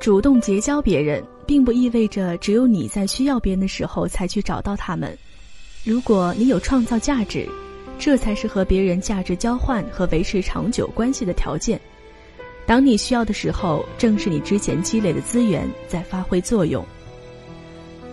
主动结交别人，并不意味着只有你在需要别人的时候才去找到他们。如果你有创造价值，这才是和别人价值交换和维持长久关系的条件。当你需要的时候，正是你之前积累的资源在发挥作用。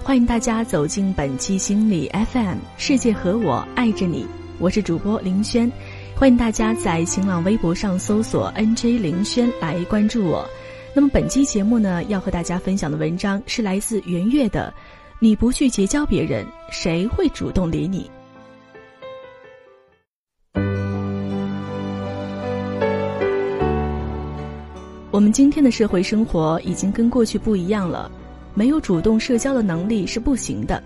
欢迎大家走进本期心理 FM，世界和我爱着你，我是主播林轩。欢迎大家在新浪微博上搜索 “nj 林轩”来关注我。那么本期节目呢，要和大家分享的文章是来自圆月的：“你不去结交别人，谁会主动理你？”我们今天的社会生活已经跟过去不一样了，没有主动社交的能力是不行的，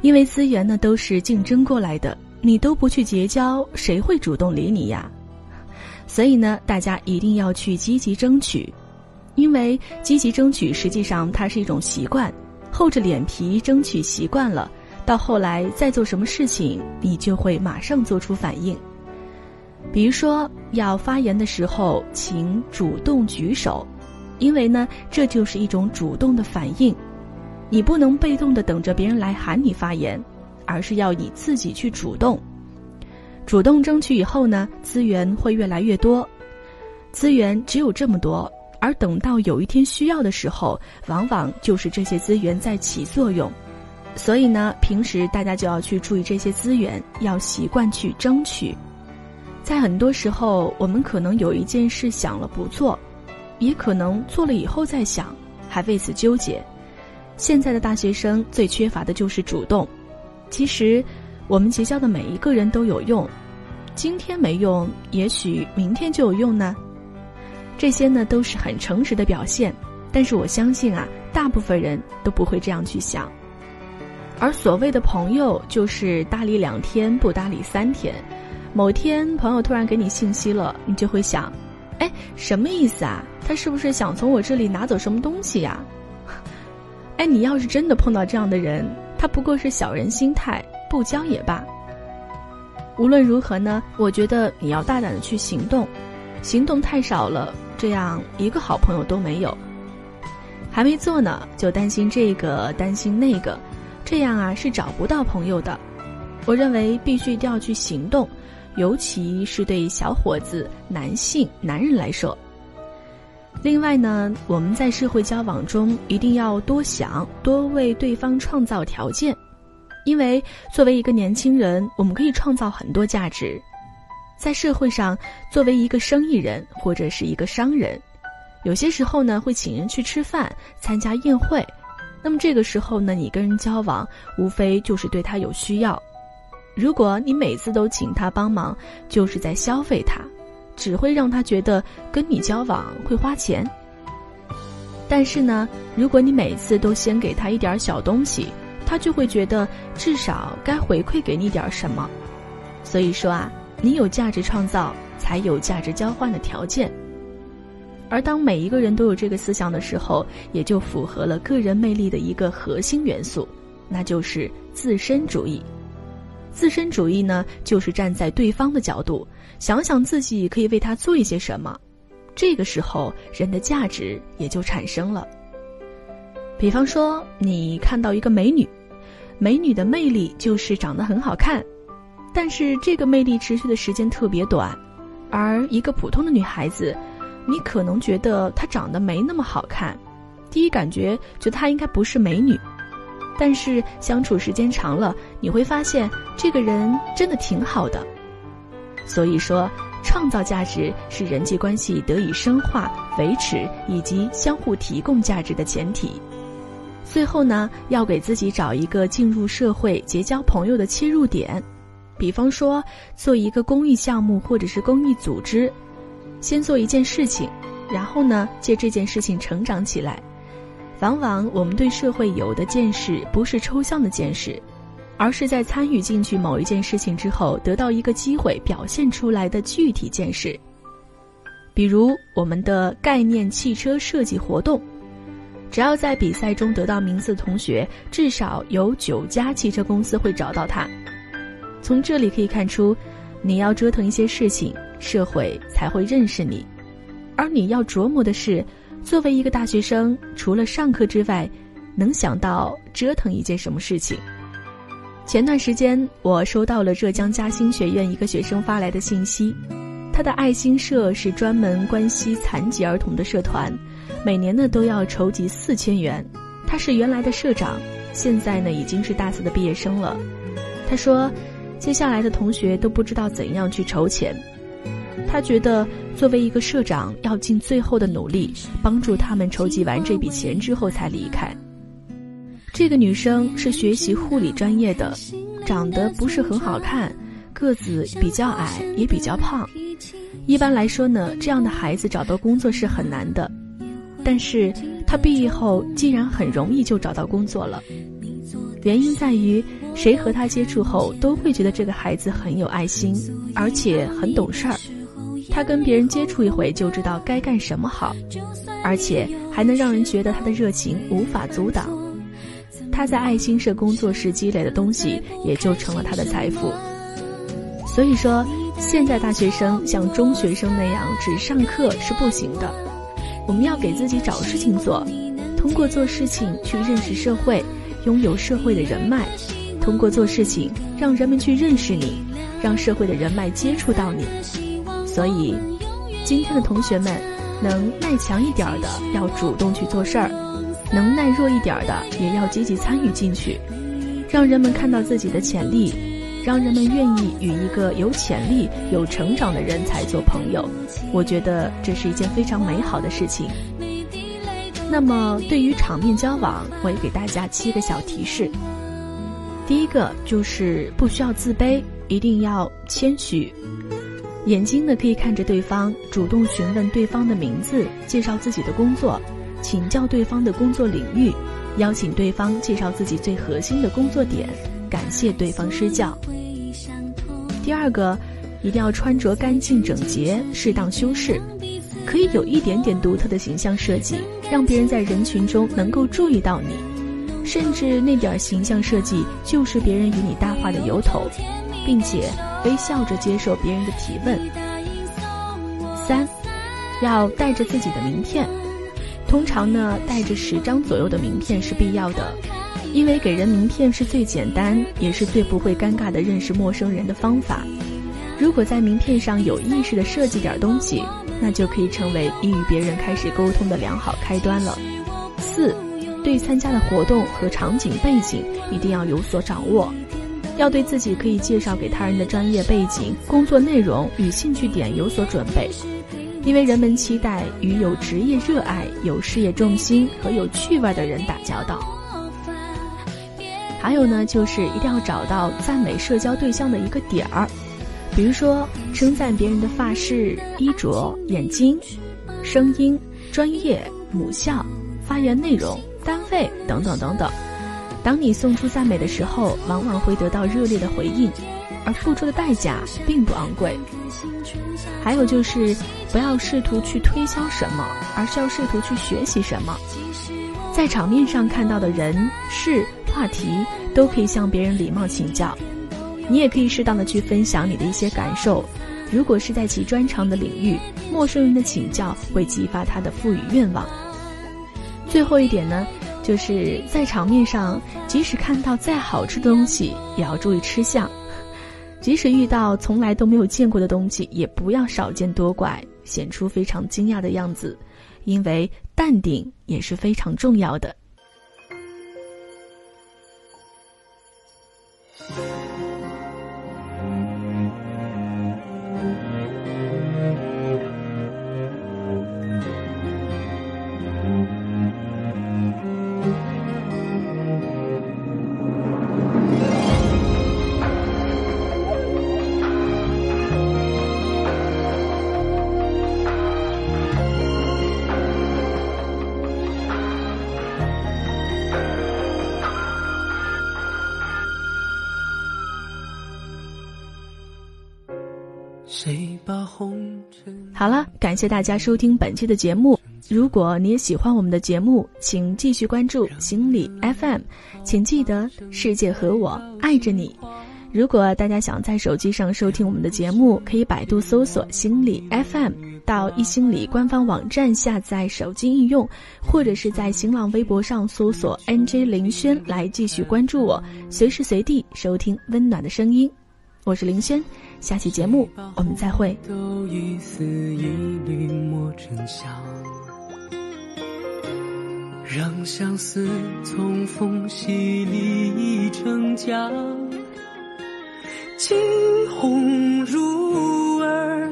因为资源呢都是竞争过来的，你都不去结交，谁会主动理你呀？所以呢，大家一定要去积极争取。因为积极争取，实际上它是一种习惯，厚着脸皮争取习惯了，到后来再做什么事情，你就会马上做出反应。比如说要发言的时候，请主动举手，因为呢，这就是一种主动的反应，你不能被动的等着别人来喊你发言，而是要你自己去主动。主动争取以后呢，资源会越来越多，资源只有这么多。而等到有一天需要的时候，往往就是这些资源在起作用。所以呢，平时大家就要去注意这些资源，要习惯去争取。在很多时候，我们可能有一件事想了不做，也可能做了以后再想，还为此纠结。现在的大学生最缺乏的就是主动。其实，我们结交的每一个人都有用，今天没用，也许明天就有用呢。这些呢都是很诚实的表现，但是我相信啊，大部分人都不会这样去想。而所谓的朋友，就是搭理两天不搭理三天。某天朋友突然给你信息了，你就会想，哎，什么意思啊？他是不是想从我这里拿走什么东西呀？哎，你要是真的碰到这样的人，他不过是小人心态，不交也罢。无论如何呢，我觉得你要大胆的去行动，行动太少了。这样一个好朋友都没有，还没做呢，就担心这个担心那个，这样啊是找不到朋友的。我认为必须调去行动，尤其是对小伙子、男性、男人来说。另外呢，我们在社会交往中一定要多想，多为对方创造条件，因为作为一个年轻人，我们可以创造很多价值。在社会上，作为一个生意人或者是一个商人，有些时候呢会请人去吃饭、参加宴会。那么这个时候呢，你跟人交往，无非就是对他有需要。如果你每次都请他帮忙，就是在消费他，只会让他觉得跟你交往会花钱。但是呢，如果你每次都先给他一点小东西，他就会觉得至少该回馈给你点什么。所以说啊。你有价值创造，才有价值交换的条件。而当每一个人都有这个思想的时候，也就符合了个人魅力的一个核心元素，那就是自身主义。自身主义呢，就是站在对方的角度，想想自己可以为他做一些什么。这个时候，人的价值也就产生了。比方说，你看到一个美女，美女的魅力就是长得很好看。但是这个魅力持续的时间特别短，而一个普通的女孩子，你可能觉得她长得没那么好看，第一感觉觉得她应该不是美女，但是相处时间长了，你会发现这个人真的挺好的。所以说，创造价值是人际关系得以深化、维持以及相互提供价值的前提。最后呢，要给自己找一个进入社会、结交朋友的切入点。比方说，做一个公益项目或者是公益组织，先做一件事情，然后呢，借这件事情成长起来。往往我们对社会有的见识不是抽象的见识，而是在参与进去某一件事情之后，得到一个机会表现出来的具体见识。比如我们的概念汽车设计活动，只要在比赛中得到名次的同学，至少有九家汽车公司会找到他。从这里可以看出，你要折腾一些事情，社会才会认识你。而你要琢磨的是，作为一个大学生，除了上课之外，能想到折腾一件什么事情？前段时间，我收到了浙江嘉兴学院一个学生发来的信息，他的爱心社是专门关心残疾儿童的社团，每年呢都要筹集四千元。他是原来的社长，现在呢已经是大四的毕业生了。他说，接下来的同学都不知道怎样去筹钱，他觉得作为一个社长要尽最后的努力，帮助他们筹集完这笔钱之后才离开。这个女生是学习护理专业的，长得不是很好看，个子比较矮，也比较胖。一般来说呢，这样的孩子找到工作是很难的。但是她毕业后竟然很容易就找到工作了，原因在于谁和他接触后都会觉得这个孩子很有爱心，而且很懂事儿。他跟别人接触一回就知道该干什么好，而且还能让人觉得他的热情无法阻挡。他在爱心社工作时积累的东西，也就成了他的财富。所以说，现在大学生像中学生那样只上课是不行的。我们要给自己找事情做，通过做事情去认识社会，拥有社会的人脉；通过做事情让人们去认识你，让社会的人脉接触到你。所以，今天的同学们，能耐强一点的，要主动去做事儿。能耐弱一点的也要积极参与进去，让人们看到自己的潜力，让人们愿意与一个有潜力、有成长的人才做朋友。我觉得这是一件非常美好的事情。那么，对于场面交往，我也给大家七个小提示。第一个就是不需要自卑，一定要谦虚。眼睛呢可以看着对方，主动询问对方的名字，介绍自己的工作。请教对方的工作领域，邀请对方介绍自己最核心的工作点，感谢对方施教。第二个，一定要穿着干净整洁，适当修饰，可以有一点点独特的形象设计，让别人在人群中能够注意到你，甚至那点形象设计就是别人与你搭话的由头，并且微笑着接受别人的提问。三，要带着自己的名片。通常呢，带着十张左右的名片是必要的，因为给人名片是最简单，也是最不会尴尬的认识陌生人的方法。如果在名片上有意识的设计点东西，那就可以成为你与别人开始沟通的良好开端了。四，对参加的活动和场景背景一定要有所掌握，要对自己可以介绍给他人的专业背景、工作内容与兴趣点有所准备。因为人们期待与有职业热爱、有事业重心和有趣味的人打交道。还有呢，就是一定要找到赞美社交对象的一个点儿，比如说称赞别人的发饰、衣着、眼睛、声音、专业、母校、发言内容、单位等等等等。当你送出赞美的时候，往往会得到热烈的回应，而付出的代价并不昂贵。还有就是，不要试图去推销什么，而是要试图去学习什么。在场面上看到的人、事、话题，都可以向别人礼貌请教。你也可以适当的去分享你的一些感受。如果是在其专长的领域，陌生人的请教会激发他的赋予愿望。最后一点呢，就是在场面上，即使看到再好吃的东西，也要注意吃相。即使遇到从来都没有见过的东西，也不要少见多怪，显出非常惊讶的样子，因为淡定也是非常重要的。好了，感谢大家收听本期的节目。如果你也喜欢我们的节目，请继续关注心理 FM，请记得世界和我爱着你。如果大家想在手机上收听我们的节目，可以百度搜索“心理 FM”，到一心理官方网站下载手机应用，或者是在新浪微博上搜索 “nj 林轩”来继续关注我，随时随地收听温暖的声音。我是林轩，下期节目我们再会。让相思从缝隙里成浆。惊鸿入耳，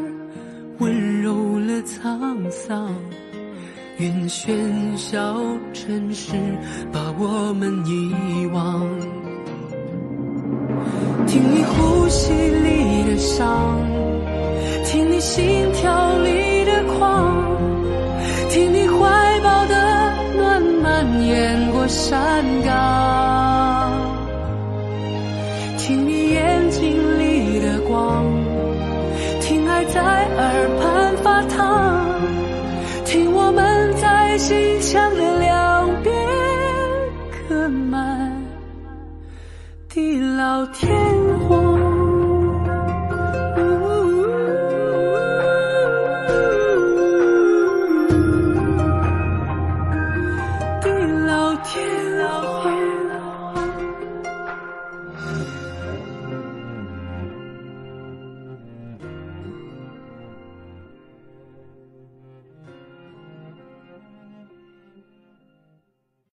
温柔了沧桑。愿喧嚣尘世把我们遗忘。听你呼吸里的伤，听你心跳里的狂，听你怀抱的暖蔓延过山岗，听你眼睛里的光。听爱在耳畔发烫，听我们在心墙的两边刻满地老天火。